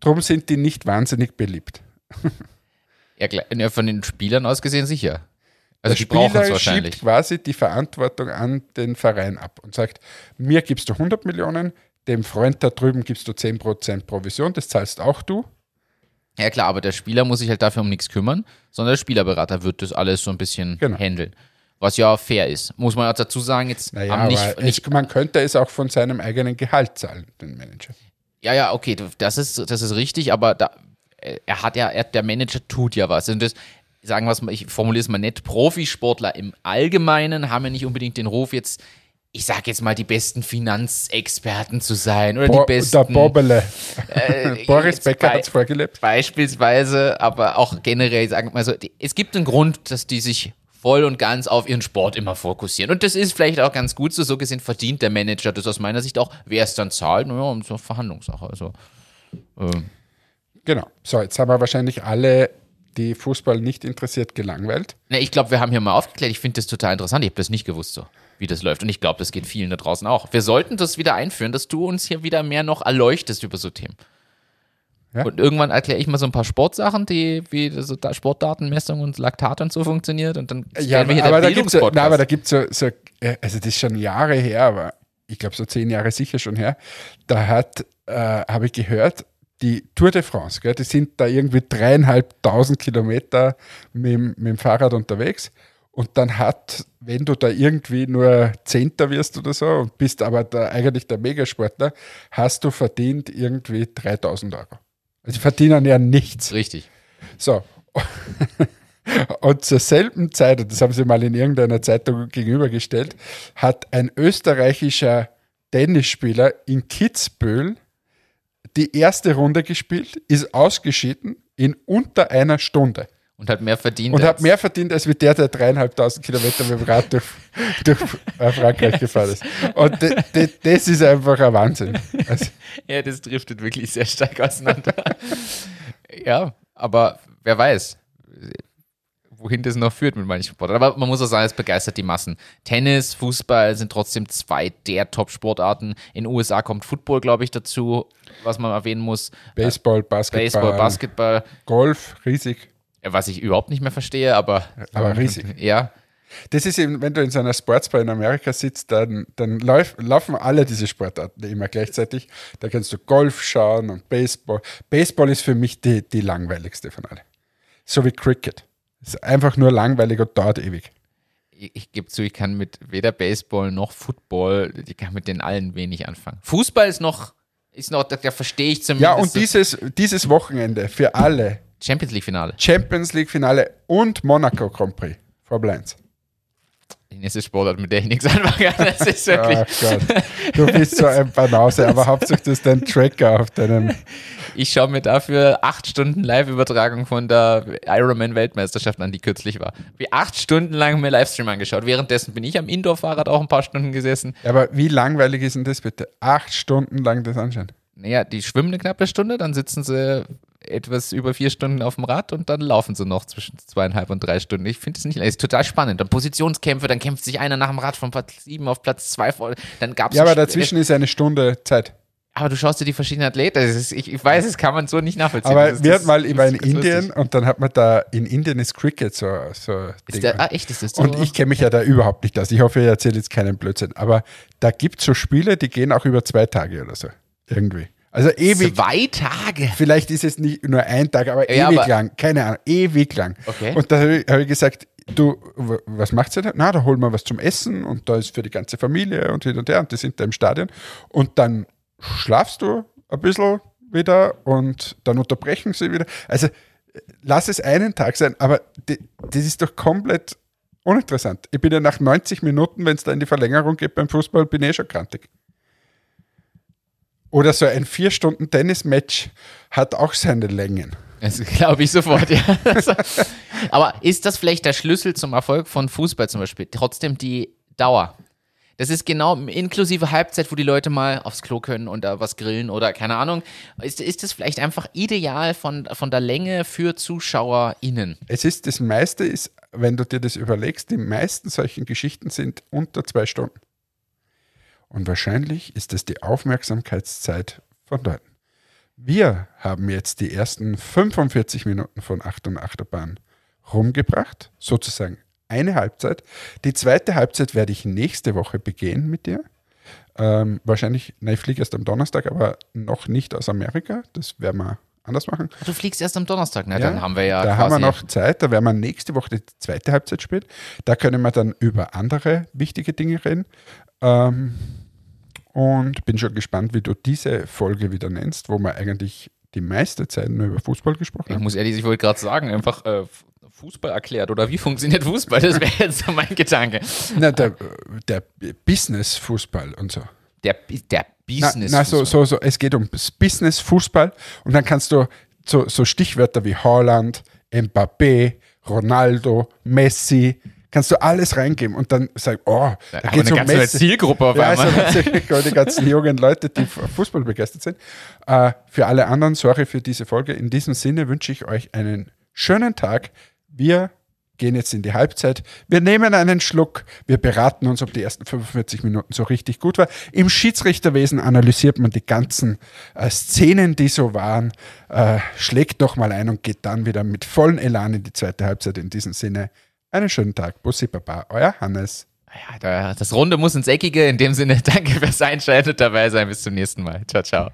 Drum sind die nicht wahnsinnig beliebt. Ja, von den Spielern aus gesehen sicher. Also der Spieler wahrscheinlich. schiebt quasi die Verantwortung an den Verein ab und sagt, mir gibst du 100 Millionen, dem Freund da drüben gibst du 10% Provision, das zahlst auch du. Ja klar, aber der Spieler muss sich halt dafür um nichts kümmern, sondern der Spielerberater wird das alles so ein bisschen Genau. handeln. Was ja fair ist. Muss man auch dazu sagen, jetzt Naja, haben nicht, nicht es, man könnte es auch von seinem eigenen Gehalt zahlen, den Manager. Ja, ja, okay, das ist, das ist richtig, aber da, äh, er hat ja, er, der Manager tut ja was. Und das, sagen wir es mal, ich formuliere es mal nett, Profisportler im Allgemeinen haben ja nicht unbedingt den Ruf jetzt, ich sag jetzt mal, die besten Finanzexperten zu sein oder Bo die besten. der Bobbele. äh, Boris Becker hat es vorgelebt. Beispielsweise, aber auch generell, sagen wir mal so, die, es gibt einen Grund, dass die sich voll und ganz auf ihren Sport immer fokussieren. Und das ist vielleicht auch ganz gut so. So gesehen verdient der Manager das aus meiner Sicht auch. Wer es dann zahlt, naja, und so Verhandlungssache. Also, ähm, Genau. So, jetzt haben wir wahrscheinlich alle, die Fußball nicht interessiert, gelangweilt. ne, ich glaube, wir haben hier mal aufgeklärt. Ich finde das total interessant. Ich habe das nicht gewusst, so wie das läuft. Und ich glaube, das geht vielen da draußen auch. Wir sollten das wieder einführen, dass du uns hier wieder mehr noch erleuchtest über so Themen. Ja. Und irgendwann erkläre ich mal so ein paar Sportsachen, die wie so da Sportdatenmessung und Laktat und so funktioniert. Und dann Ja, werden wir hier aber, da gibt's, na, aber da gibt es so, so, äh, also das ist schon Jahre her, aber ich glaube so zehn Jahre sicher schon her, da hat, äh, habe ich gehört, die Tour de France, gell, die sind da irgendwie dreieinhalbtausend Kilometer mit, mit dem Fahrrad unterwegs und dann hat, wenn du da irgendwie nur Zehnter wirst oder so und bist aber da eigentlich der Megasportler, hast du verdient irgendwie 3000 Euro. Also die verdienen ja nichts. Richtig. So. Und zur selben Zeit, und das haben sie mal in irgendeiner Zeitung gegenübergestellt, hat ein österreichischer Tennisspieler in Kitzbühel die erste Runde gespielt, ist ausgeschieden in unter einer Stunde. Und hat mehr verdient. Und als- hat mehr verdient, als wie der, der dreieinhalbtausend Kilometer mit dem Rad durch, durch äh, Frankreich gefahren ist. Und de, de, das ist einfach ein Wahnsinn. Also, Ja, das driftet wirklich sehr stark auseinander. ja, aber wer weiß, wohin das noch führt mit manchen Sportarten. Aber man muss auch sagen, es begeistert die Massen. Tennis, Fußball sind trotzdem zwei der Top-Sportarten. In den USA kommt Football, glaube ich, dazu, was man erwähnen muss. Baseball, Basketball, Baseball, Basketball, Golf, riesig. Was ich überhaupt nicht mehr verstehe, aber. Aber riesig. Ja, Das ist eben, wenn du in so einer Sportsbar in Amerika sitzt, dann, dann lauf, laufen alle diese Sportarten immer gleichzeitig. Da kannst du Golf schauen und Baseball. Baseball ist für mich die, die langweiligste von allen. So wie Cricket. Ist einfach nur langweilig und dauert ewig. ich, ich gebe zu, ich kann mit weder Baseball noch Football, ich kann mit den allen wenig anfangen. Fußball ist noch, ist noch, da, da verstehe ich zumindest. Ja, und dieses, dieses Wochenende für alle Champions League Finale. Champions League Finale und Monaco Grand Prix. Formel 1. Die nächste Sportart, mit der ich nichts anfangen kann. Das ist wirklich. Gott. Du bist so ein Banause, aber hauptsächlich ist dein Tracker auf deinem. Ich schaue mir dafür acht Stunden Live-Übertragung von der Ironman-Weltmeisterschaft an, die kürzlich war. Wie acht Stunden lang mir Livestream angeschaut. Währenddessen bin ich am Indoor-Fahrrad auch ein paar Stunden gesessen. Aber wie langweilig ist denn das bitte? Acht Stunden lang das anschauen. Naja, die schwimmen eine knappe Stunde, dann sitzen sie etwas über vier Stunden auf dem Rad und dann laufen sie noch zwischen zweieinhalb und drei Stunden. Ich finde es nicht, ist total spannend. Dann Positionskämpfe, dann kämpft sich einer nach dem Rad von Platz sieben auf Platz zwei vor. Dann gab es Ja, aber dazwischen ist eine Stunde Zeit. Aber du schaust dir die verschiedenen Athleten. Ist, ich, ich weiß, es kann man so nicht nachvollziehen. Aber Das wir hatten mal, ich war in Indien lustig. und dann hat man da, in Indien ist Cricket so, so Ist der, ah, echt, ist das so? Und ich kenne mich ja da überhaupt nicht aus. Ich hoffe, ich erzähle jetzt keinen Blödsinn. Aber da gibt es so Spiele, die gehen auch über zwei Tage oder so. Irgendwie. Also ewig. Zwei Tage. Vielleicht ist es nicht nur ein Tag, aber Ja, ewig aber- lang. Keine Ahnung, ewig lang. Okay. Und da habe ich, hab ich gesagt, du, was macht ihr da? Na, da holen wir was zum Essen und da ist für die ganze Familie und hin und her und die sind da im Stadion. Und dann schlafst du ein bisschen wieder und dann unterbrechen sie wieder. Also lass es einen Tag sein, aber die, das ist doch komplett uninteressant. Ich bin ja nach 90 Minuten, wenn es da in die Verlängerung geht beim Fußball, bin ich eh schon krantig. Oder so ein vier Stunden Tennismatch hat auch seine Längen. Das glaube ich sofort, ja. Aber ist das vielleicht der Schlüssel zum Erfolg von Fußball zum Beispiel? Trotzdem die Dauer. Das ist genau inklusive Halbzeit, wo die Leute mal aufs Klo können und da was grillen oder keine Ahnung. Ist, ist das vielleicht einfach ideal von, von der Länge für ZuschauerInnen? Es ist das meiste ist, wenn du dir das überlegst, die meisten solchen Geschichten sind unter zwei Stunden. Und wahrscheinlich ist das die Aufmerksamkeitszeit von dort. Wir haben jetzt die ersten 45 Minuten von Achtung Achterbahn rumgebracht, sozusagen eine Halbzeit. Die zweite Halbzeit werde ich nächste Woche begehen mit dir. Ähm, wahrscheinlich, na, ich fliege erst am Donnerstag, aber noch nicht aus Amerika. Das werden wir anders machen. Du fliegst erst am Donnerstag, ne? Ja, Dann haben wir ja da haben wir noch Zeit, da werden wir nächste Woche die zweite Halbzeit spielen. Da können wir dann über andere wichtige Dinge reden. Ähm, und bin schon gespannt, wie du diese Folge wieder nennst, wo wir eigentlich die meiste Zeit nur über Fußball gesprochen Ich haben. muss ehrlich, ich wollte gerade sagen, einfach äh, Fußball erklärt oder wie funktioniert Fußball? Das wäre jetzt so mein Gedanke. Na, der, der Business-Fußball und so. Der, der Na, Business. na so, so, so, es geht um Business-Fußball und dann kannst du so, so Stichwörter wie Haaland, Mbappé, Ronaldo, Messi, kannst du alles reingeben und dann sagen, oh, da Aber geht's eine um ganze Messi. Zielgruppe auf Ja, also einmal. tatsächlich die ganzen jungen Leute, die Fußball begeistert sind. Äh, für alle anderen, sorry für diese Folge. In diesem Sinne wünsche ich euch einen schönen Tag. Wir gehen jetzt in die Halbzeit. Wir nehmen einen Schluck. Wir beraten uns, ob die ersten 45 Minuten so richtig gut war. Im Schiedsrichterwesen analysiert man die ganzen äh, Szenen, die so waren, äh, schlägt nochmal ein und geht dann wieder mit vollen Elan in die zweite Halbzeit. In diesem Sinne, einen schönen Tag. Bussi Baba, euer Hannes. Ja, da- das Runde muss ins Eckige. In dem Sinne, danke fürs Einschalten und dabei sein. Bis zum nächsten Mal. Ciao, ciao.